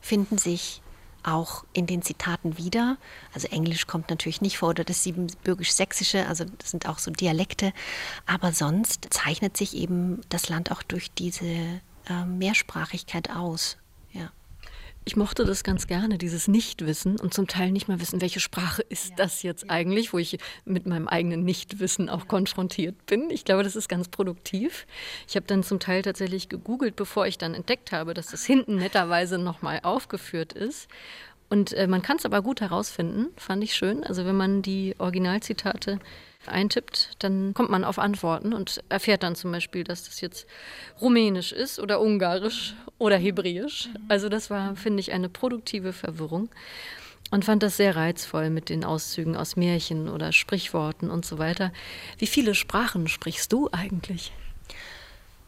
finden sich auch in den Zitaten wieder. Also Englisch kommt natürlich nicht vor oder das Siebenbürgisch-Sächsische, also das sind auch so Dialekte. Aber sonst zeichnet sich eben das Land auch durch diese äh, Mehrsprachigkeit aus. Ich mochte das ganz gerne, dieses Nichtwissen und zum Teil nicht mal wissen, welche Sprache ist das jetzt eigentlich, wo ich mit meinem eigenen Nichtwissen auch konfrontiert bin. Ich glaube, das ist ganz produktiv. Ich habe dann zum Teil tatsächlich gegoogelt, bevor ich dann entdeckt habe, dass das hinten netterweise nochmal aufgeführt ist. Und äh, man kann es aber gut herausfinden, fand ich schön. Also wenn man die Originalzitate eintippt, dann kommt man auf Antworten und erfährt dann zum Beispiel, dass das jetzt Rumänisch ist oder Ungarisch oder Hebräisch. Also das war, finde ich, eine produktive Verwirrung und fand das sehr reizvoll mit den Auszügen aus Märchen oder Sprichworten und so weiter. Wie viele Sprachen sprichst du eigentlich?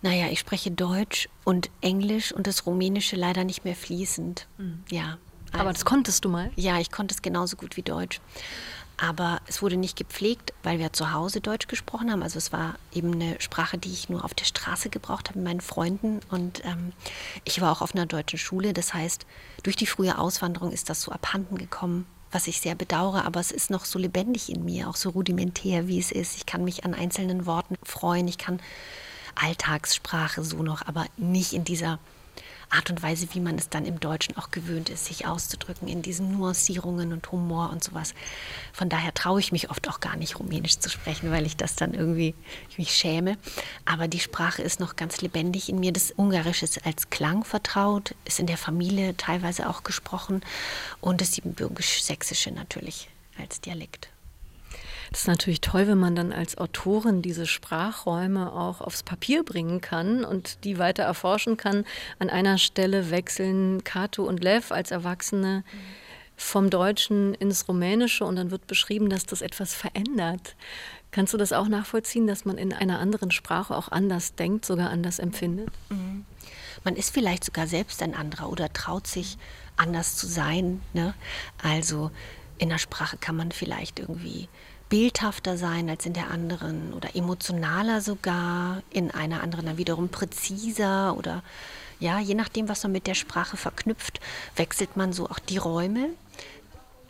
Naja, ich spreche Deutsch und Englisch und das Rumänische leider nicht mehr fließend. Mhm. Ja. Also, Aber das konntest du mal? Ja, ich konnte es genauso gut wie Deutsch. Aber es wurde nicht gepflegt, weil wir zu Hause Deutsch gesprochen haben. Also es war eben eine Sprache, die ich nur auf der Straße gebraucht habe mit meinen Freunden. Und ähm, ich war auch auf einer deutschen Schule. Das heißt, durch die frühe Auswanderung ist das so abhanden gekommen, was ich sehr bedauere. Aber es ist noch so lebendig in mir, auch so rudimentär, wie es ist. Ich kann mich an einzelnen Worten freuen. Ich kann Alltagssprache so noch, aber nicht in dieser Art und Weise, wie man es dann im Deutschen auch gewöhnt ist, sich auszudrücken in diesen Nuancierungen und Humor und sowas. Von daher traue ich mich oft auch gar nicht, Rumänisch zu sprechen, weil ich das dann irgendwie ich mich schäme. Aber die Sprache ist noch ganz lebendig in mir. Das Ungarische ist als Klang vertraut, ist in der Familie teilweise auch gesprochen und das Siebenbürgisch-Sächsische natürlich als Dialekt. Das ist natürlich toll, wenn man dann als Autorin diese Sprachräume auch aufs Papier bringen kann und die weiter erforschen kann. An einer Stelle wechseln Kato und Lev als Erwachsene vom Deutschen ins Rumänische und dann wird beschrieben, dass das etwas verändert. Kannst du das auch nachvollziehen, dass man in einer anderen Sprache auch anders denkt, sogar anders empfindet? Mhm. Man ist vielleicht sogar selbst ein anderer oder traut sich anders zu sein. Ne? Also in der Sprache kann man vielleicht irgendwie bildhafter sein als in der anderen oder emotionaler sogar, in einer anderen dann wiederum präziser oder ja, je nachdem, was man mit der Sprache verknüpft, wechselt man so auch die Räume.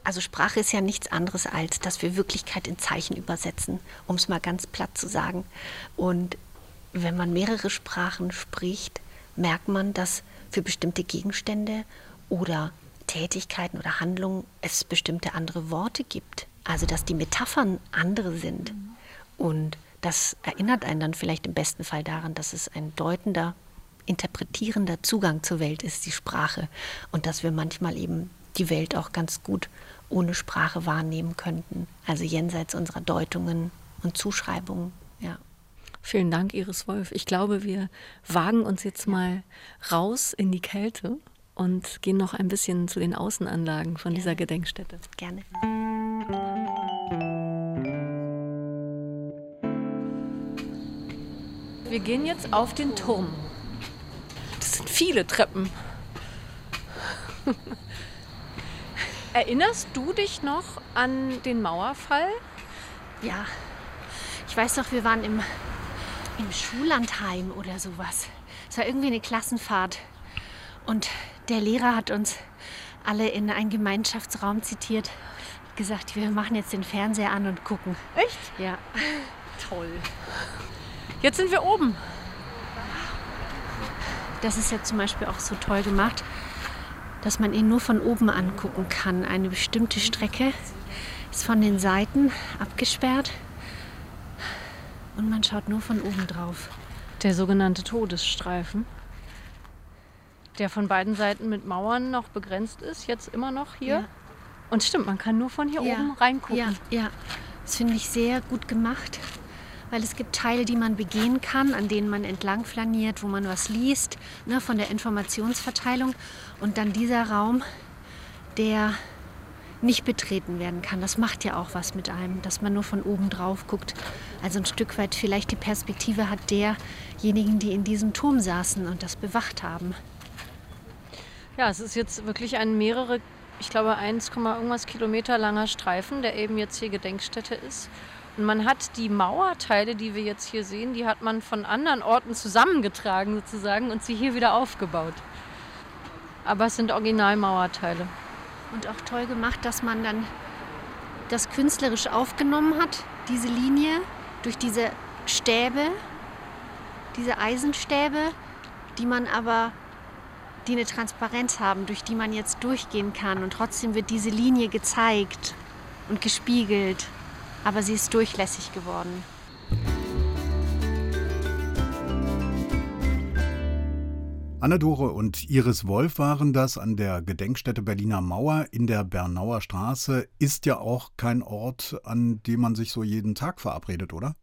also Sprache ist ja nichts anderes als, dass wir Wirklichkeit in Zeichen übersetzen, um es mal ganz platt zu sagen. Und wenn man mehrere Sprachen spricht, merkt man, dass für bestimmte Gegenstände oder Tätigkeiten oder Handlungen es bestimmte andere Worte gibt. Also dass die Metaphern andere sind. Und das erinnert einen dann vielleicht im besten Fall daran, dass es ein deutender, interpretierender Zugang zur Welt ist, die Sprache. Und dass wir manchmal eben die Welt auch ganz gut ohne Sprache wahrnehmen könnten. Also jenseits unserer Deutungen und Zuschreibungen. Ja. Vielen Dank, Iris Wolf. Ich glaube, wir wagen uns jetzt mal raus in die Kälte und gehen noch ein bisschen zu den Außenanlagen von dieser Gedenkstätte. Gerne. Wir gehen jetzt auf den Turm. Das sind viele Treppen. *laughs* Erinnerst du dich noch an den Mauerfall? Ja, ich weiß noch, wir waren im, im Schullandheim oder sowas. Es war irgendwie eine Klassenfahrt. Und der Lehrer hat uns alle in einen Gemeinschaftsraum zitiert. Gesagt, wir machen jetzt den Fernseher an und gucken. Echt? Ja. Toll. Jetzt sind wir oben. Das ist ja zum Beispiel auch so toll gemacht dass man ihn nur von oben angucken kann. Eine bestimmte Strecke ist von den Seiten abgesperrt und man schaut nur von oben drauf. Der sogenannte Todesstreifen, der von beiden Seiten mit Mauern noch begrenzt ist, jetzt immer noch hier. Ja. Und stimmt, man kann nur von hier ja. oben reingucken. Ja, ja. Das finde ich sehr gut gemacht weil es gibt Teile, die man begehen kann, an denen man entlang flaniert, wo man was liest, ne, von der Informationsverteilung. Und dann dieser Raum, der nicht betreten werden kann. Das macht ja auch was mit einem, dass man nur von oben drauf guckt. Also ein Stück weit vielleicht die Perspektive hat derjenigen, die in diesem Turm saßen und das bewacht haben. Ja, es ist jetzt wirklich ein mehrere, ich glaube 1, irgendwas Kilometer langer Streifen, der eben jetzt hier Gedenkstätte ist. Man hat die Mauerteile, die wir jetzt hier sehen, die hat man von anderen Orten zusammengetragen sozusagen und sie hier wieder aufgebaut. Aber es sind Originalmauerteile. Und auch toll gemacht, dass man dann das künstlerisch aufgenommen hat, diese Linie durch diese Stäbe, diese Eisenstäbe, die man aber, die eine Transparenz haben, durch die man jetzt durchgehen kann. Und trotzdem wird diese Linie gezeigt und gespiegelt aber sie ist durchlässig geworden. Anne-Dore und Iris Wolf waren das an der Gedenkstätte Berliner Mauer in der Bernauer Straße. Ist ja auch kein Ort, an dem man sich so jeden Tag verabredet, oder?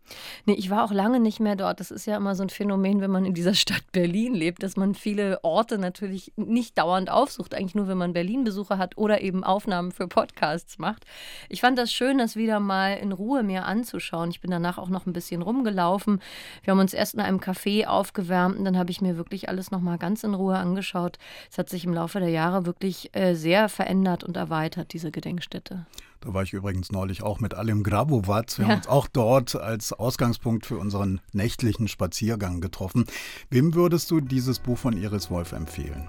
Nee, ich war auch lange nicht mehr dort. Das ist ja immer so ein Phänomen, wenn man in dieser Stadt Berlin lebt, dass man viele Orte natürlich nicht dauernd aufsucht, eigentlich nur, wenn man Berlin-Besucher hat oder eben Aufnahmen für Podcasts macht. Ich fand das schön, das wieder mal in Ruhe mir anzuschauen. Ich bin danach auch noch ein bisschen rumgelaufen. Wir haben uns erst in einem Café aufgewärmt und dann habe ich mir wirklich alles noch mal ganz ganz in Ruhe angeschaut. Es hat sich im Laufe der Jahre wirklich äh, sehr verändert und erweitert, diese Gedenkstätte. Da war ich übrigens neulich auch mit Alim Grabovac. Wir ja. haben uns auch dort als Ausgangspunkt für unseren nächtlichen Spaziergang getroffen. Wem würdest du dieses Buch von Iris Wolf empfehlen?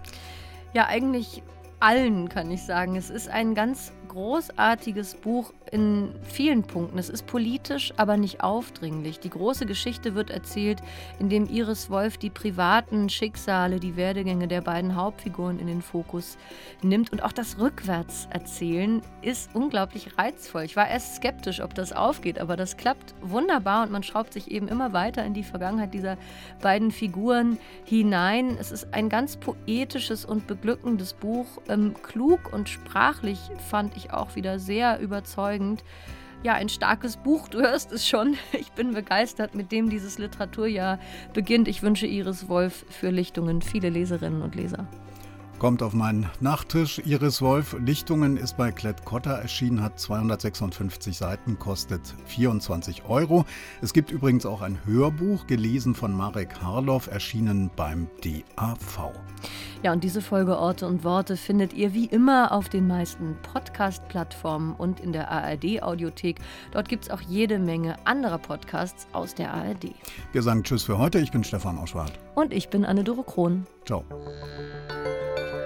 Ja, eigentlich allen kann ich sagen. Es ist ein ganz großartiges Buch in vielen Punkten. Es ist politisch, aber nicht aufdringlich. Die große Geschichte wird erzählt, indem Iris Wolf die privaten Schicksale, die Werdegänge der beiden Hauptfiguren in den Fokus nimmt. Und auch das Rückwärtserzählen ist unglaublich reizvoll. Ich war erst skeptisch, ob das aufgeht, aber das klappt wunderbar und man schraubt sich eben immer weiter in die Vergangenheit dieser beiden Figuren hinein. Es ist ein ganz poetisches und beglückendes Buch. Ähm, klug und sprachlich fand ich ich auch wieder sehr überzeugend. Ja, ein starkes Buch, du hörst es schon. *laughs* Ich bin begeistert, mit dem dieses Literaturjahr beginnt. Ich wünsche Iris Wolf für Lichtungen viele Leserinnen und Leser. Kommt auf meinen Nachttisch. Iris Wolf, Lichtungen ist bei Klett Cotta erschienen, hat 256 Seiten, kostet 24 Euro. Es gibt übrigens auch ein Hörbuch, gelesen von Marek Harloff, erschienen beim DAV. Ja, und diese Folge Orte und Worte findet ihr wie immer auf den meisten Podcast-Plattformen und in der ARD-Audiothek. Dort gibt es auch jede Menge anderer Podcasts aus der ARD. Wir sagen Tschüss für heute. Ich bin Stefan Oschwart. Und ich bin Anne-Dore Krohn. Ciao.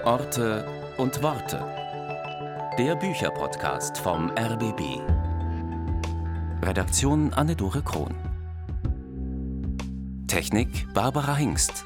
Orte und Worte. Der Bücherpodcast vom RBB. Redaktion Anne-Dore Krohn. Technik Barbara Hingst.